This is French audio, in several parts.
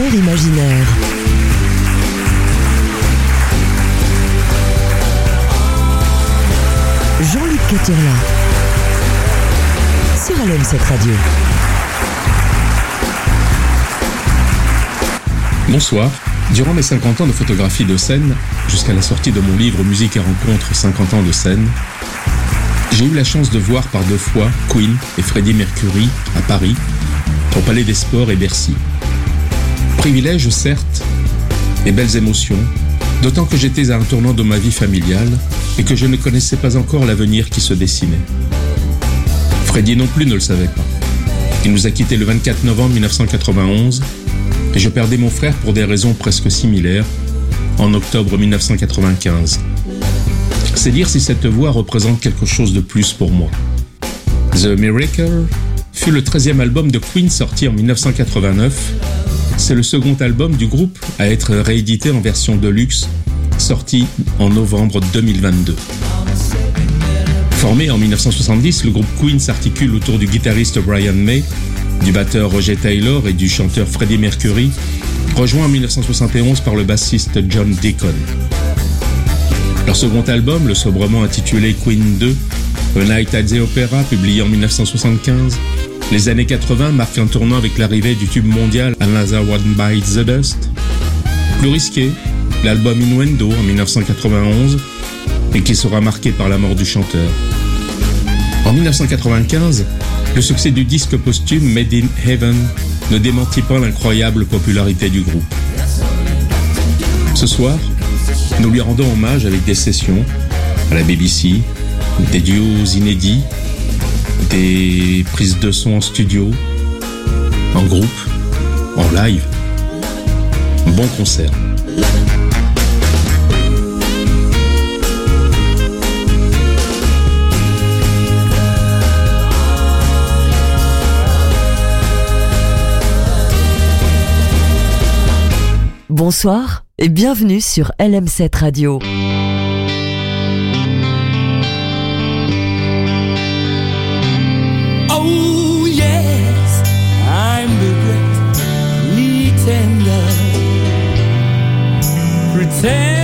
imaginaire. Jean-Luc Caturla. Sur Alem cette radio. Bonsoir. Durant mes 50 ans de photographie de scène, jusqu'à la sortie de mon livre Musique et rencontres 50 ans de scène, j'ai eu la chance de voir par deux fois Queen et Freddie Mercury à Paris, au Palais des Sports et Bercy. Privilège, certes, et belles émotions, d'autant que j'étais à un tournant de ma vie familiale et que je ne connaissais pas encore l'avenir qui se dessinait. Freddie non plus ne le savait pas. Il nous a quittés le 24 novembre 1991 et je perdais mon frère pour des raisons presque similaires en octobre 1995. C'est dire si cette voix représente quelque chose de plus pour moi. The Miracle fut le 13e album de Queen sorti en 1989. C'est le second album du groupe à être réédité en version deluxe, sorti en novembre 2022. Formé en 1970, le groupe Queen s'articule autour du guitariste Brian May, du batteur Roger Taylor et du chanteur Freddie Mercury, rejoint en 1971 par le bassiste John Deacon. Leur second album, le sobrement intitulé Queen 2, A Night at the Opera, publié en 1975, les années 80 marquent un tournant avec l'arrivée du tube mondial Another One Bites the Dust. Plus risqué, l'album Innuendo en 1991, et qui sera marqué par la mort du chanteur. En 1995, le succès du disque posthume Made in Heaven ne démentit pas l'incroyable popularité du groupe. Ce soir, nous lui rendons hommage avec des sessions à la BBC, des duos inédits, des prises de son en studio, en groupe, en live. Bon concert. Bonsoir et bienvenue sur LM7 Radio. Say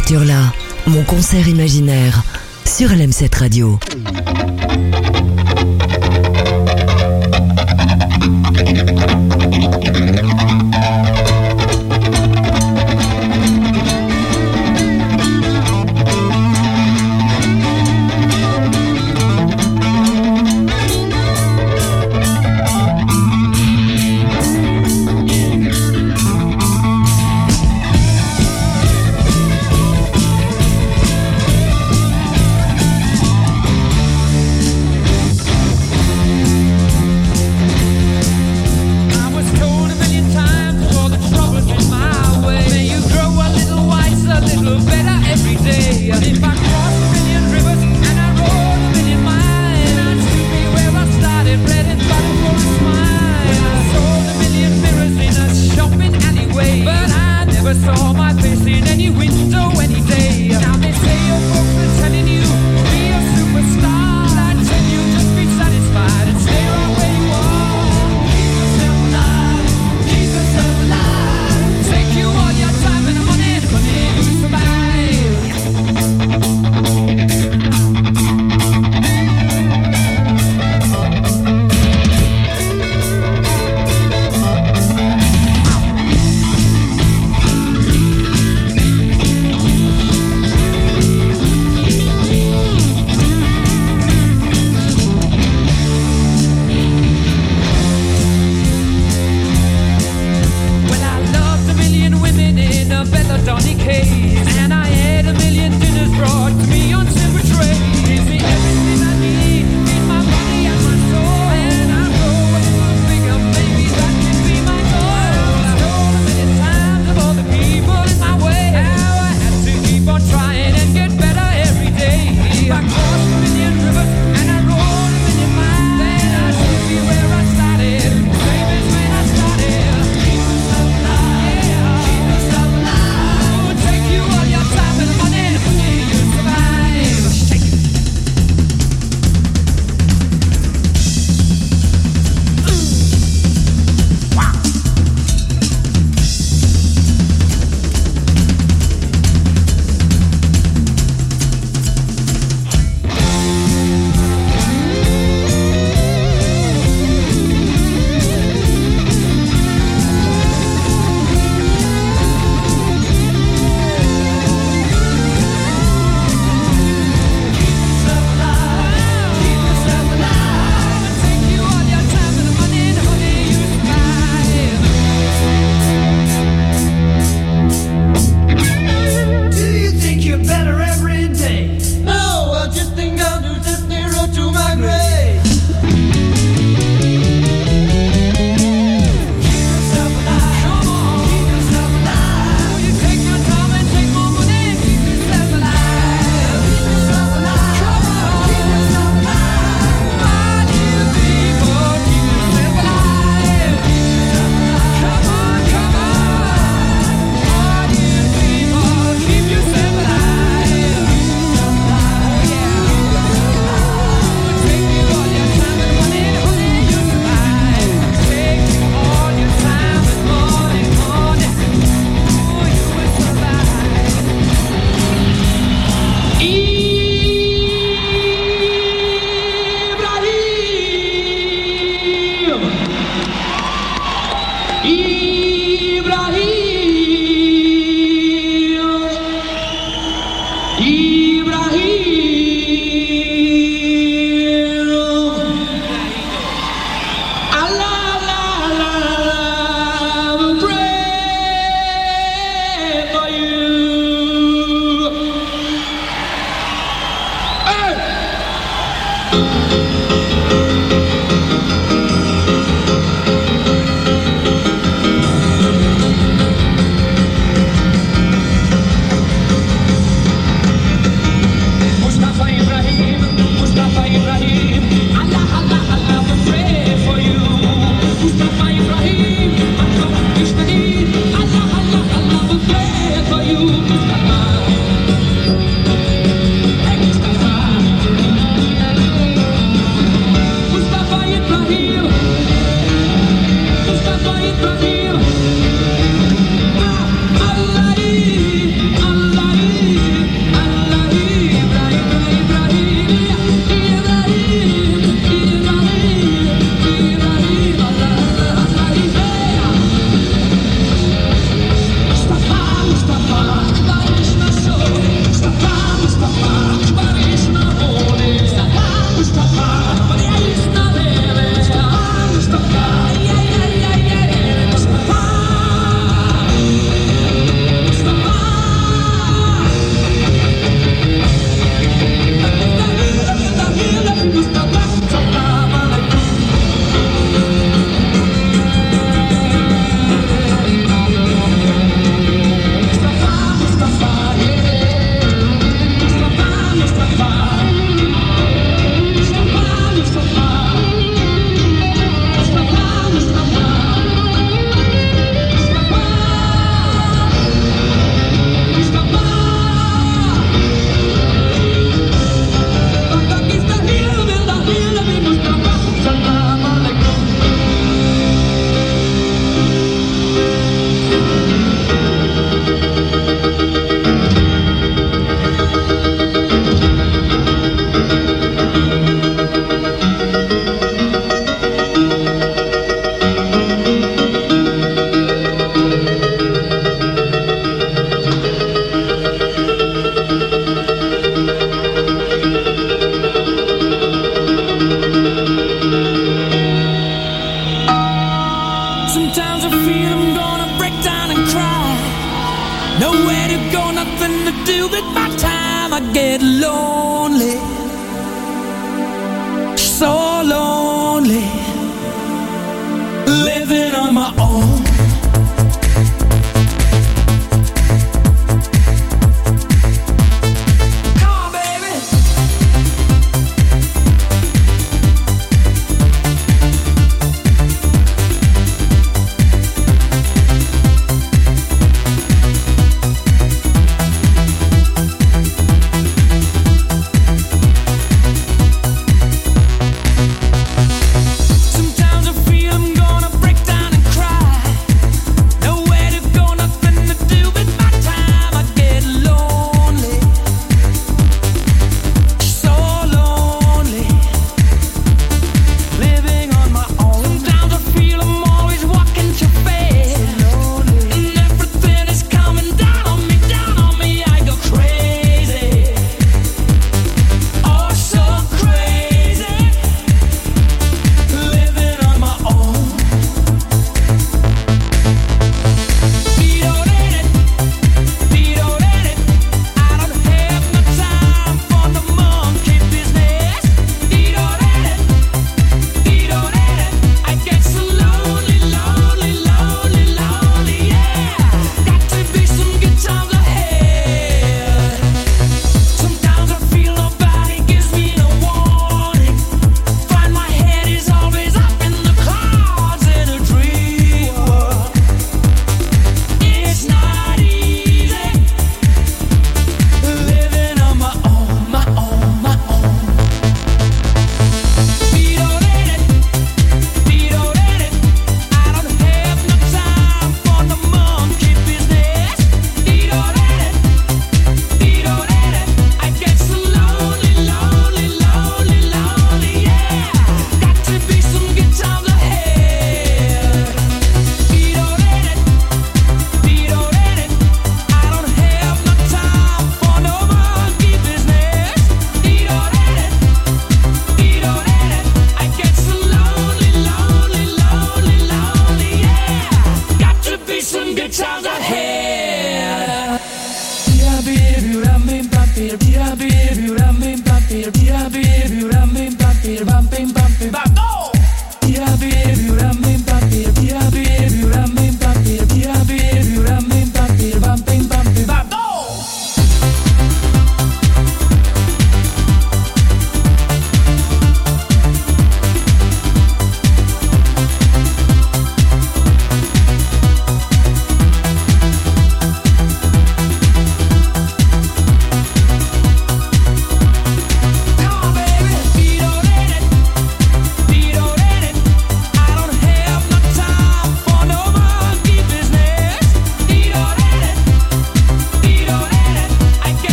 Jean-Luc Caturla, mon concert imaginaire, sur LM7 Radio.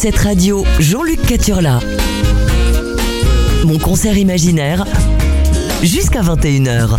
LM7 Radio, Jean-Luc Caturla. Mon concert imaginaire, jusqu'à 21h.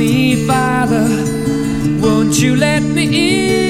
me, Father. Won't you let me in?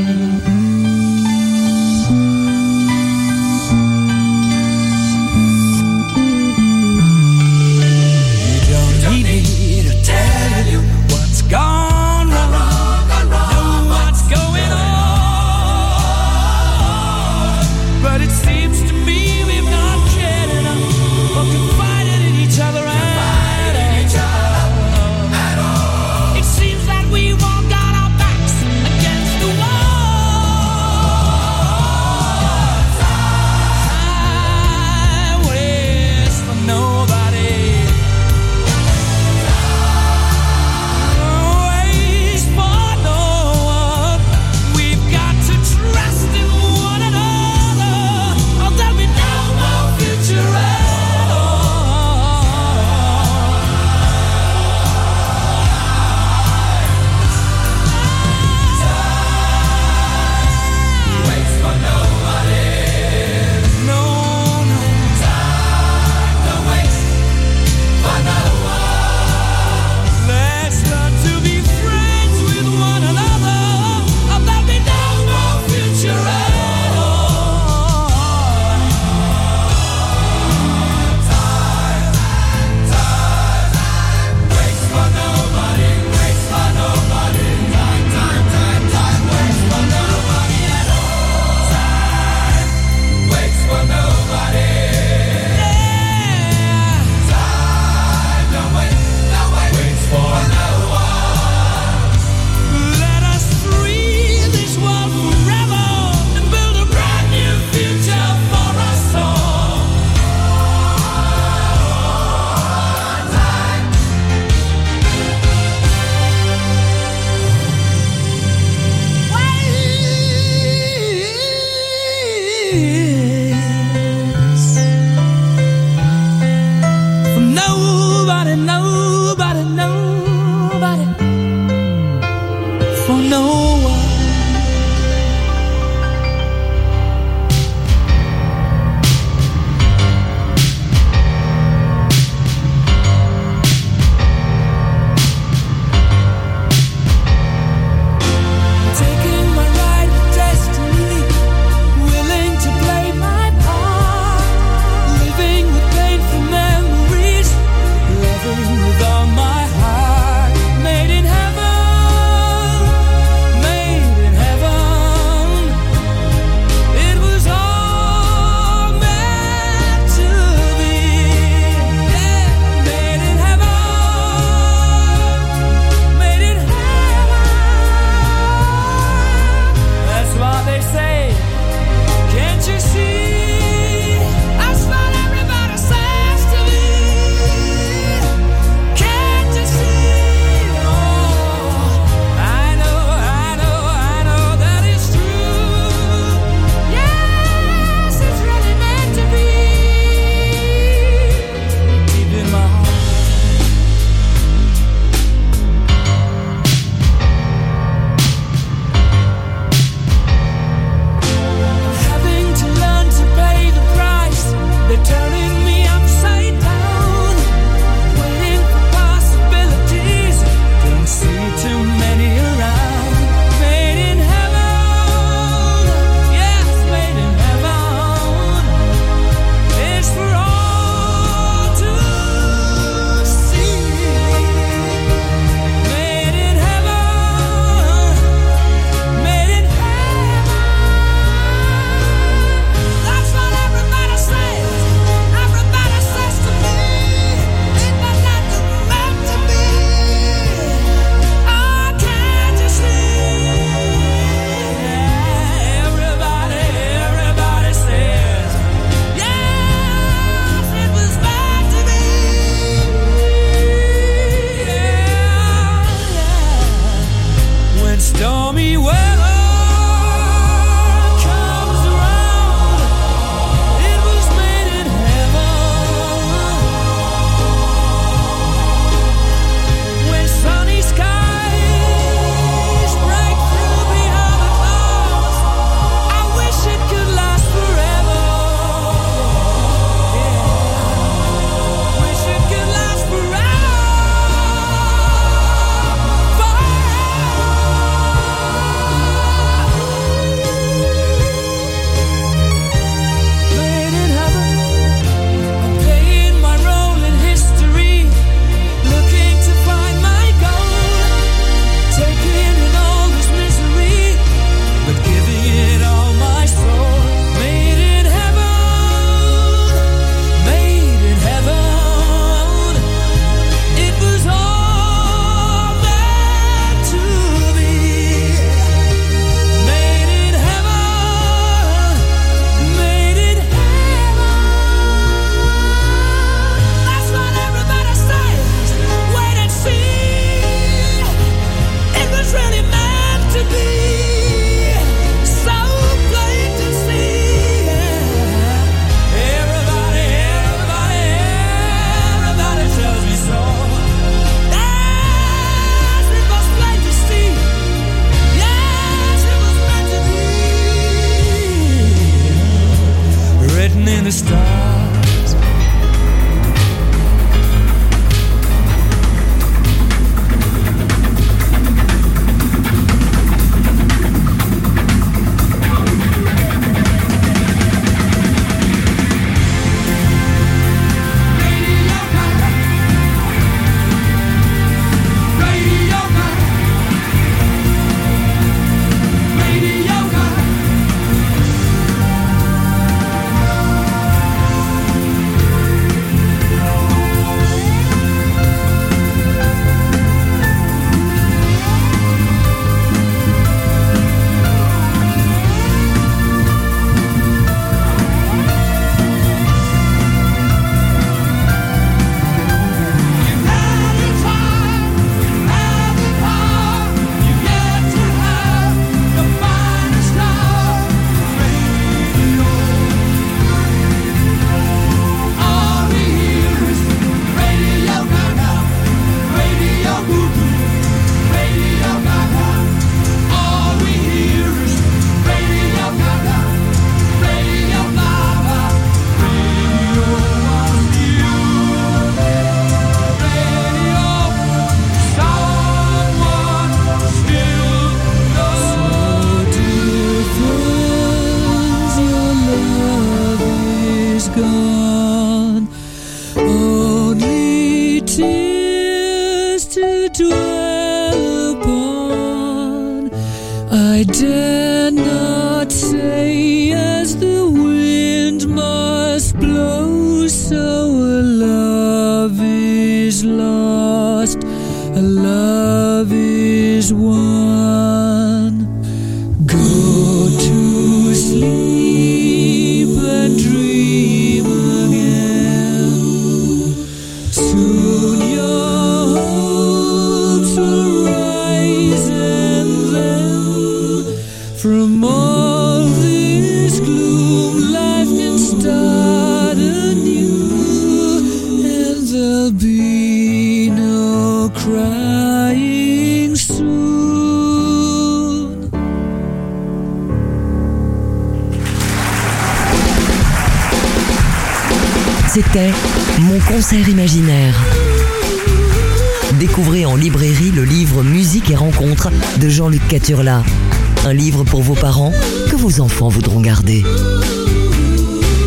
Un livre pour vos parents que vos enfants voudront garder.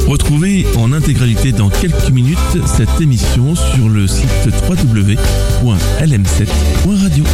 Retrouvez en intégralité dans quelques minutes cette émission sur le site www.lm7.radio.